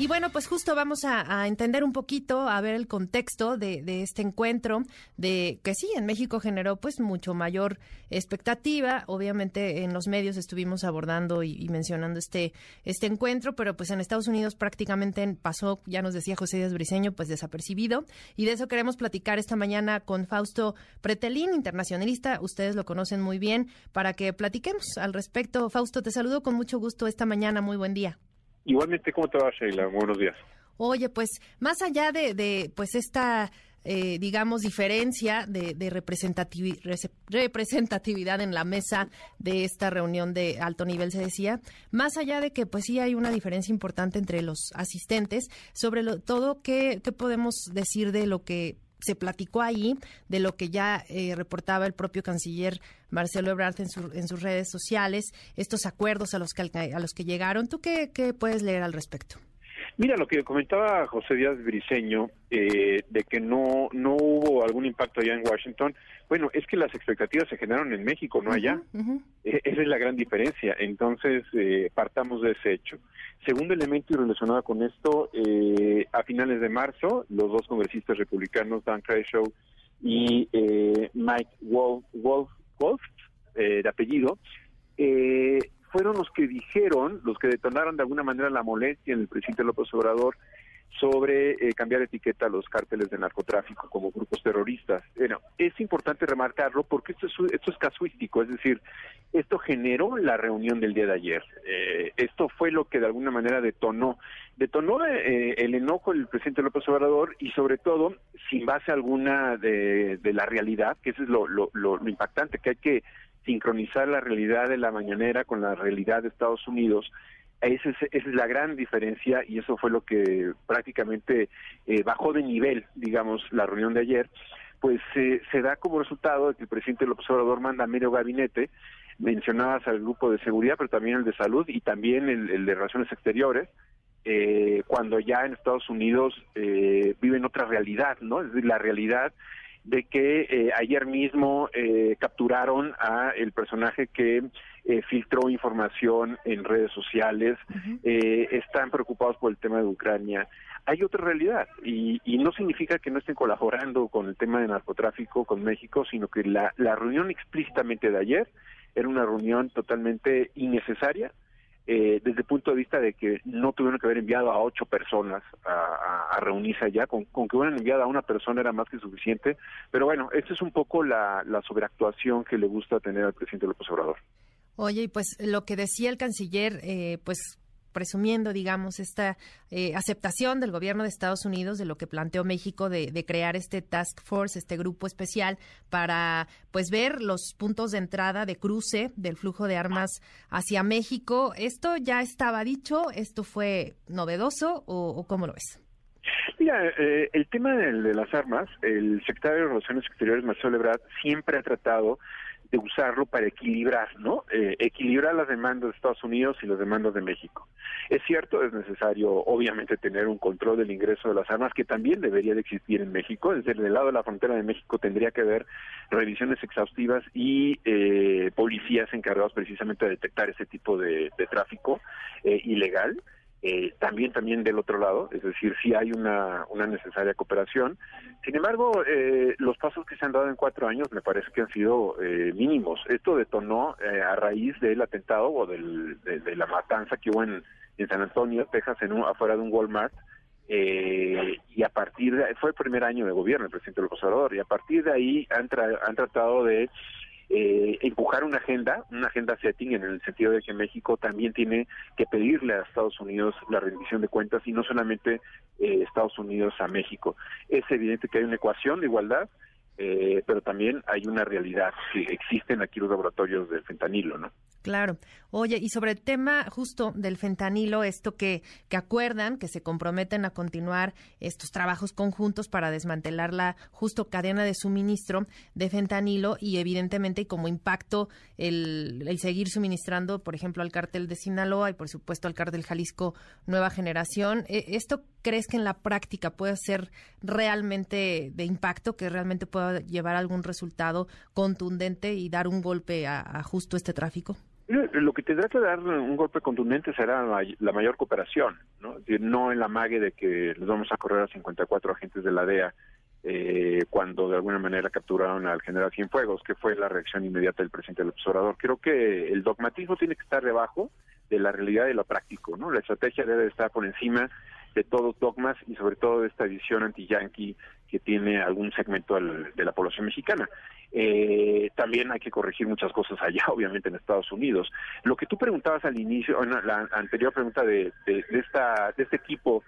Y bueno, pues justo vamos a, entender un poquito, a ver el contexto de, este encuentro, de que sí, en México generó pues mucho mayor expectativa. Obviamente en los medios estuvimos abordando y, mencionando este, este encuentro, pero pues en Estados Unidos prácticamente pasó, ya nos decía José Díaz Briseño, pues desapercibido. Y de eso queremos platicar esta mañana con Fausto Pretelín, internacionalista. Ustedes lo conocen muy bien, para que platiquemos al respecto. Fausto, te saludo con mucho gusto esta mañana. Muy buen día. Igualmente, ¿cómo te va, Sheila? Buenos días. Oye, pues más allá de, de pues esta, eh, digamos, diferencia de, de representatividad en la mesa de esta reunión de alto nivel, se decía, más allá de que pues sí hay una diferencia importante entre los asistentes, sobre lo, todo, ¿qué, ¿qué podemos decir de lo que se platicó ahí de lo que ya eh, reportaba el propio canciller Marcelo Ebrard en, en, sus redes sociales, estos acuerdos a los que, a los que llegaron. ¿Tú qué, qué puedes leer al respecto? Mira, lo que comentaba José Díaz Briceño, eh, de que no, no hubo algún impacto allá en Washington, bueno, es que las expectativas se generaron en México, no allá. E, esa es la gran diferencia. Entonces, eh, partamos de ese hecho. Segundo elemento y relacionado con esto, eh, a finales de marzo, los dos congresistas republicanos, Dan Crenshaw y eh, Mike Wolf, Wolf, Wolf de apellido, fueron los que dijeron, los que detonaron de alguna manera la molestia en el presidente López Obrador sobre eh, cambiar etiqueta a los cárteles de narcotráfico como grupos terroristas. Bueno, es importante remarcarlo porque esto es, esto es casuístico, es decir, esto generó la reunión del día de ayer. Eh, esto fue lo que de alguna manera detonó. Detonó eh, el enojo del presidente López Obrador y sobre todo sin base alguna de, la realidad, que eso es lo, lo, lo impactante, que hay que sincronizar la realidad de la mañanera con la realidad de Esa es, esa es, la gran diferencia y eso fue lo que prácticamente eh, bajó de nivel, digamos, la reunión de ayer. Pues eh, se da como resultado de que el presidente López Obrador manda a medio gabinete, mencionadas al grupo de seguridad, pero también el de salud y también el, de relaciones exteriores, eh, cuando ya en Estados Unidos eh, viven otra realidad, ¿no? Es decir, la realidad de que eh, ayer mismo eh, capturaron a el personaje que eh, filtró información en redes sociales, están preocupados por el tema de Ucrania. Hay otra realidad y, no significa que no estén colaborando con el tema de narcotráfico con México, sino que la, la reunión explícitamente de ayer era una reunión totalmente innecesaria, eh, desde el punto de vista de que no tuvieron que haber enviado a ocho personas a, reunirse allá, con, que hubieran enviado a una persona era más que suficiente, pero bueno, esta es un poco la, la sobreactuación que le gusta tener al presidente López Obrador. Oye, y pues lo que decía el canciller, eh, pues presumiendo, digamos, esta eh, aceptación del gobierno de Estados Unidos de lo que planteó México de, crear este task force, este grupo especial para, pues, ver los puntos de entrada de cruce del flujo de armas hacia México. ¿Esto ya estaba dicho? ¿Esto fue novedoso o, cómo lo ves? Mira, eh, el tema de, de, las armas, el secretario de Relaciones Exteriores, Marcelo Ebrard, siempre ha tratado de usarlo para equilibrar, ¿no? Eh, equilibrar las demandas de Estados Unidos y las demandas de México. Es cierto, es necesario, obviamente, tener un control del ingreso de las armas, que también debería de existir en México. Desde el lado de la frontera de México tendría que haber revisiones exhaustivas y eh, policías encargados precisamente de detectar ese tipo de, tráfico eh, ilegal. Eh, también también del otro lado, es decir, sí hay una, una necesaria cooperación. Sin embargo, eh, los pasos que se han dado en cuatro años me parece que han sido eh, mínimos. Esto detonó a raíz del atentado o del, de, la matanza que hubo en, en San Antonio, Texas, en un, afuera de un Walmart. y a partir de fue el primer año de gobierno el presidente López Obrador y a partir de ahí han, han tratado de eh, empujar una agenda, una agenda setting en el sentido de que México también tiene que pedirle a Estados Unidos la rendición de cuentas y no solamente eh, Estados Unidos a México. Es evidente que hay una ecuación de igualdad, eh, pero también hay una realidad que existen aquí los laboratorios del fentanilo, ¿no? Claro. Oye, y sobre el tema justo del fentanilo, esto que, que acuerdan, que se comprometen a continuar estos trabajos conjuntos para desmantelar la justo cadena de suministro de fentanilo y evidentemente como impacto el, el seguir suministrando, por ejemplo, al cártel de Sinaloa y por supuesto al cártel Jalisco Nueva Generación. E, ¿Esto crees que en la práctica puede ser realmente de impacto, que realmente pueda llevar algún resultado contundente y dar un golpe a justo este tráfico? Lo que tendrá que dar un golpe contundente será la, mayor cooperación, ¿no? no en la mague de que les vamos a correr a 54 agentes de la DEA eh, cuando de alguna manera capturaron al general Cienfuegos, que fue la reacción inmediata del presidente del observador. Creo que el dogmatismo tiene que estar debajo de la realidad y lo práctico, ¿no? La estrategia debe estar por encima de todos dogmas y sobre todo de esta visión anti-yanqui que tiene algún segmento de la población mexicana. Eh, también hay que corregir muchas cosas allá, obviamente en Estados Unidos. Lo que tú preguntabas al inicio, en la anterior pregunta de, de, esta, de este equipo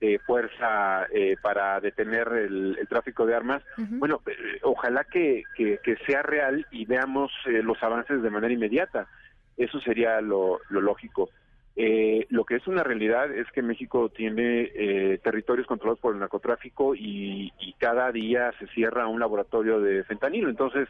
de fuerza eh, para detener el, tráfico de armas, bueno, eh, ojalá que, que, sea real y veamos los avances de manera inmediata. Eso sería lo, lo lógico. Eh, lo que es una realidad es que México tiene eh, territorios controlados por el narcotráfico y, cada día se cierra un laboratorio de fentanilo. Entonces,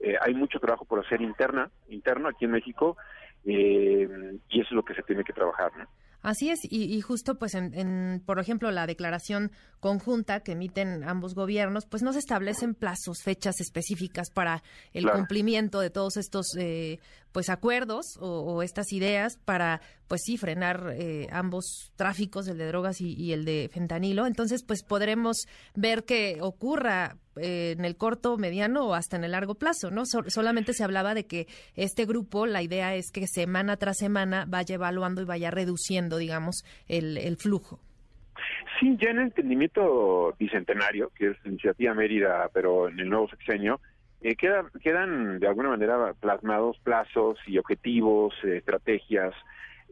eh, hay mucho trabajo por hacer interna, interno aquí en México, y eso es lo que se tiene que trabajar. ¿no? Así es, y, justo pues en, por ejemplo, la declaración conjunta que emiten ambos gobiernos, pues no se establecen plazos, fechas específicas para el cumplimiento de todos estos eh, pues acuerdos o, estas ideas para pues sí frenar eh, ambos tráficos, el de drogas y, el de fentanilo. Entonces pues podremos ver que ocurra eh, en el corto, mediano o hasta en el largo plazo, ¿no? solamente se hablaba de que este grupo, la idea es que semana tras semana vaya evaluando y vaya reduciendo, digamos, el, el flujo. Sí, ya en el entendimiento bicentenario, que es Iniciativa Mérida, pero en el nuevo sexenio, eh, quedan de alguna manera plasmados plazos y objetivos, eh, estrategias,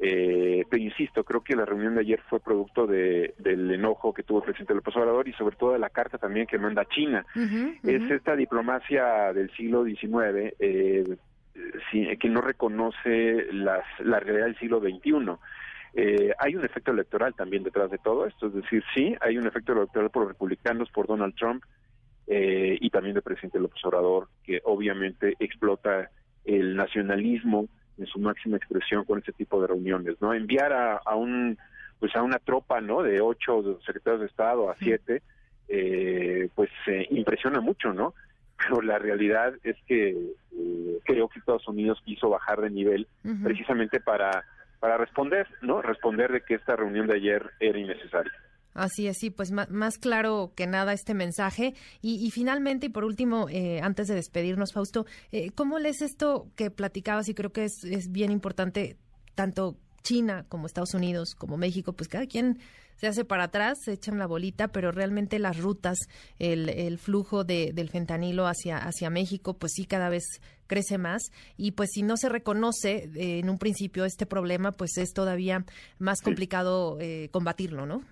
eh, pero insisto, creo que la reunión de ayer fue producto de, del enojo que tuvo el presidente López Obrador y sobre todo de la carta también que manda China. Es esta diplomacia del siglo XIX eh, que no reconoce las, la realidad del siglo XXI. Eh, hay un efecto electoral también detrás de todo esto, es decir, sí, hay un efecto electoral por republicanos, por Donald Trump, eh, y también del presidente López Obrador, que obviamente explota el nacionalismo en su máxima expresión con este tipo de reuniones, ¿no? Enviar a, un pues a una tropa, ¿no? De ocho secretarios de Estado a siete, eh, pues impresiona mucho, ¿no? Pero la realidad es que eh, creo que Estados Unidos quiso bajar de nivel precisamente para para responder, ¿no? Responder de que esta reunión de ayer era innecesaria. Así es, sí, pues más, claro que nada este mensaje. Y, finalmente, y por último, eh, antes de despedirnos, Fausto, eh, ¿cómo lees esto que platicabas? Y creo que es, es bien importante, tanto China como Estados Unidos como México, pues cada quien se hace para atrás, se echan la bolita, pero realmente las rutas, el, el flujo de, del fentanilo hacia, hacia México, pues sí cada vez crece más y pues si no se reconoce eh, en un principio este problema, pues es todavía más complicado eh, combatirlo, ¿no?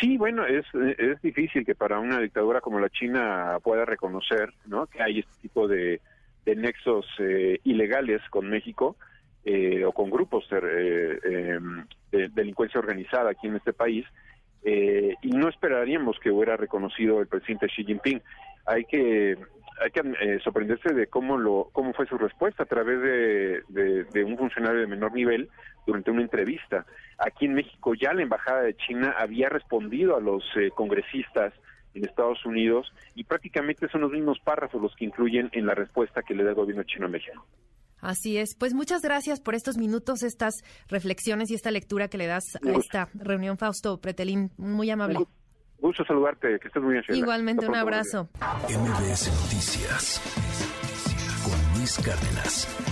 Sí, bueno, es, es difícil que para una dictadura como la China pueda reconocer ¿no? que hay este tipo de, de nexos eh, ilegales con México eh, o con grupos eh, em, de delincuencia organizada aquí en este país. y no esperaríamos que hubiera reconocido el presidente Xi Jinping. Hay que hay que sorprenderse de cómo lo cómo fue su respuesta a través de, de, un funcionario de menor nivel durante una entrevista. Aquí en México ya la embajada de China había respondido a los eh, congresistas en Estados Unidos y prácticamente son los mismos párrafos los que incluyen en la respuesta que le da el gobierno chino a México. Así es. Pues muchas gracias por estos minutos, estas reflexiones y esta lectura que le das a esta reunión, Fausto Pretelín. Muy amable. Gusto saludarte, que estés muy bien. Igualmente, un abrazo. MBS Noticias con Luis Cárdenas.